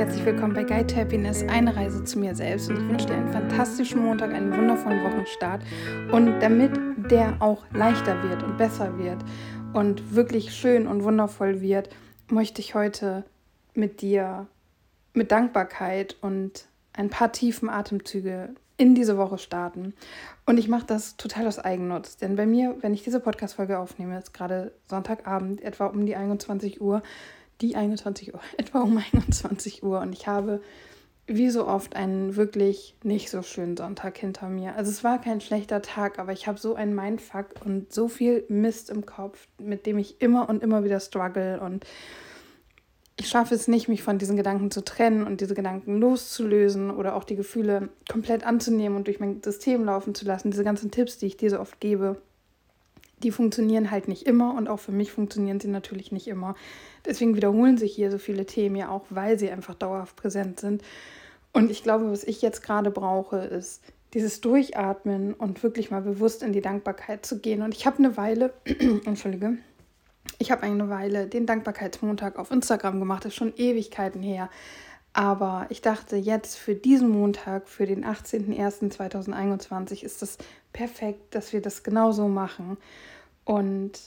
herzlich willkommen bei Guide Happiness, eine Reise zu mir selbst. Und ich wünsche dir einen fantastischen Montag, einen wundervollen Wochenstart. Und damit der auch leichter wird und besser wird und wirklich schön und wundervoll wird, möchte ich heute mit dir mit Dankbarkeit und ein paar tiefen Atemzüge in diese Woche starten. Und ich mache das total aus Eigennutz. Denn bei mir, wenn ich diese Podcast-Folge aufnehme, ist gerade Sonntagabend, etwa um die 21 Uhr, die 21 Uhr, etwa um 21 Uhr. Und ich habe wie so oft einen wirklich nicht so schönen Sonntag hinter mir. Also es war kein schlechter Tag, aber ich habe so einen Mindfuck und so viel Mist im Kopf, mit dem ich immer und immer wieder struggle und ich schaffe es nicht, mich von diesen Gedanken zu trennen und diese Gedanken loszulösen oder auch die Gefühle komplett anzunehmen und durch mein System laufen zu lassen. Diese ganzen Tipps, die ich dir so oft gebe, die funktionieren halt nicht immer und auch für mich funktionieren sie natürlich nicht immer. Deswegen wiederholen sich hier so viele Themen ja auch, weil sie einfach dauerhaft präsent sind. Und ich glaube, was ich jetzt gerade brauche, ist dieses Durchatmen und wirklich mal bewusst in die Dankbarkeit zu gehen. Und ich habe eine Weile, entschuldige, ich habe eine Weile den Dankbarkeitsmontag auf Instagram gemacht, das ist schon Ewigkeiten her. Aber ich dachte, jetzt für diesen Montag, für den 18.01.2021, ist das perfekt, dass wir das genauso machen. Und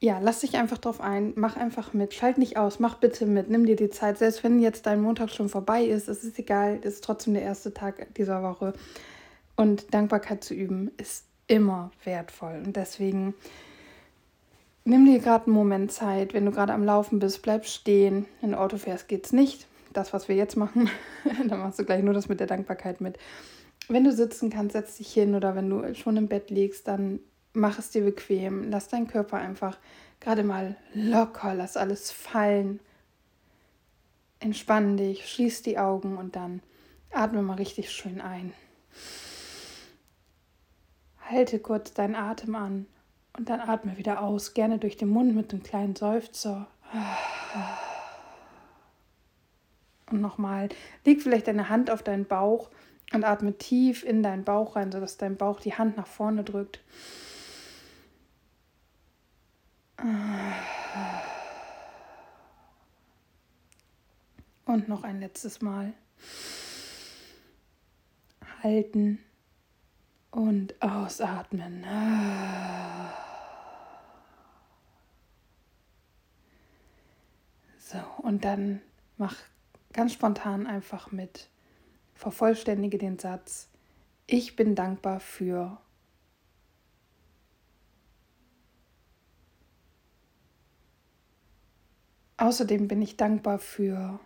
ja, lass dich einfach drauf ein, mach einfach mit, schalt nicht aus, mach bitte mit, nimm dir die Zeit. Selbst wenn jetzt dein Montag schon vorbei ist, es ist egal, es ist trotzdem der erste Tag dieser Woche. Und Dankbarkeit zu üben ist immer wertvoll. Und deswegen nimm dir gerade einen Moment Zeit. Wenn du gerade am Laufen bist, bleib stehen. Wenn du Auto fährst, geht's nicht. Das, was wir jetzt machen, dann machst du gleich nur das mit der Dankbarkeit mit. Wenn du sitzen kannst, setz dich hin oder wenn du schon im Bett liegst, dann mach es dir bequem. Lass deinen Körper einfach gerade mal locker, lass alles fallen. Entspann dich, schließ die Augen und dann atme mal richtig schön ein. Halte kurz deinen Atem an und dann atme wieder aus, gerne durch den Mund mit einem kleinen Seufzer. Und nochmal, leg vielleicht deine Hand auf deinen Bauch und atme tief in deinen Bauch rein, sodass dein Bauch die Hand nach vorne drückt. Und noch ein letztes Mal. Halten und ausatmen. So, und dann mach ganz spontan einfach mit. Vervollständige den Satz. Ich bin dankbar für Außerdem bin ich dankbar für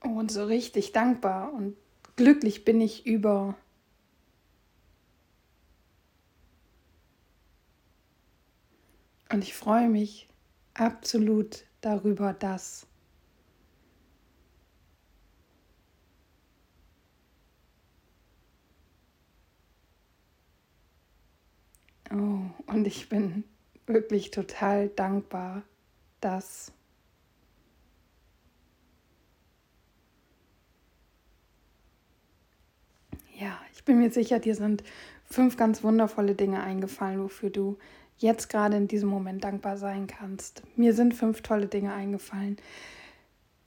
und so richtig dankbar und glücklich bin ich über und ich freue mich absolut darüber, dass Oh, und ich bin wirklich total dankbar, dass ja, ich bin mir sicher, dir sind fünf ganz wundervolle Dinge eingefallen, wofür du jetzt gerade in diesem Moment dankbar sein kannst. Mir sind fünf tolle Dinge eingefallen.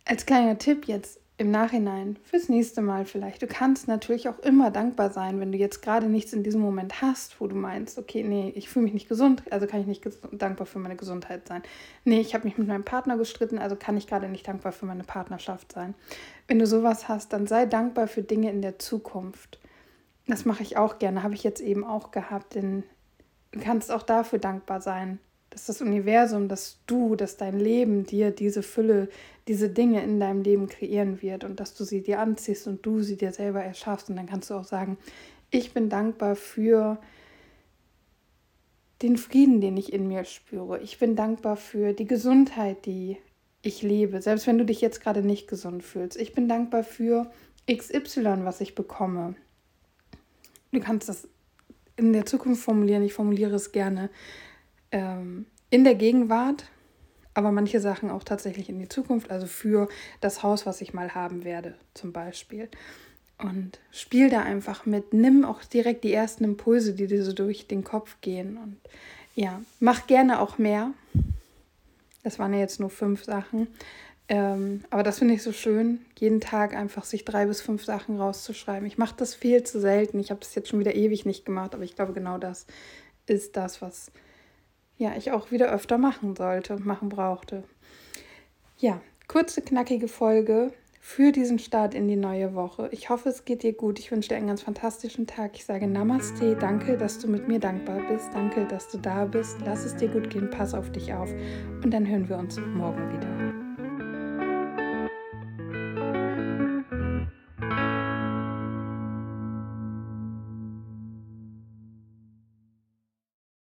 Als kleiner Tipp jetzt, im Nachhinein, fürs nächste Mal vielleicht. Du kannst natürlich auch immer dankbar sein, wenn du jetzt gerade nichts in diesem Moment hast, wo du meinst, okay, nee, ich fühle mich nicht gesund, also kann ich nicht dankbar für meine Gesundheit sein. Nee, ich habe mich mit meinem Partner gestritten, also kann ich gerade nicht dankbar für meine Partnerschaft sein. Wenn du sowas hast, dann sei dankbar für Dinge in der Zukunft. Das mache ich auch gerne, habe ich jetzt eben auch gehabt, du kannst auch dafür dankbar sein, dass das Universum, dass du, dass dein Leben dir diese Fülle, diese Dinge in deinem Leben kreieren wird und dass du sie dir anziehst und du sie dir selber erschaffst. Und dann kannst du auch sagen, ich bin dankbar für den Frieden, den ich in mir spüre. Ich bin dankbar für die Gesundheit, die ich lebe, selbst wenn du dich jetzt gerade nicht gesund fühlst. Ich bin dankbar für XY, was ich bekomme. Du kannst das in der Zukunft formulieren, ich formuliere es gerne ähm, in der Gegenwart, aber manche Sachen auch tatsächlich in die Zukunft, also für das Haus, was ich mal haben werde, zum Beispiel. Und spiel da einfach mit. Nimm auch direkt die ersten Impulse, die dir so durch den Kopf gehen. Und ja, mach gerne auch mehr. Das waren ja jetzt nur fünf Sachen. Ähm, aber das finde ich so schön, jeden Tag einfach sich drei bis fünf Sachen rauszuschreiben. Ich mache das viel zu selten. Ich habe das jetzt schon wieder ewig nicht gemacht, aber ich glaube, genau das ist das, was ja, ich auch wieder öfter machen sollte und machen brauchte. Ja, kurze, knackige Folge für diesen Start in die neue Woche. Ich hoffe, es geht dir gut. Ich wünsche dir einen ganz fantastischen Tag. Ich sage Namaste. Danke, dass du mit mir dankbar bist. Danke, dass du da bist. Lass es dir gut gehen. Pass auf dich auf. Und dann hören wir uns morgen wieder.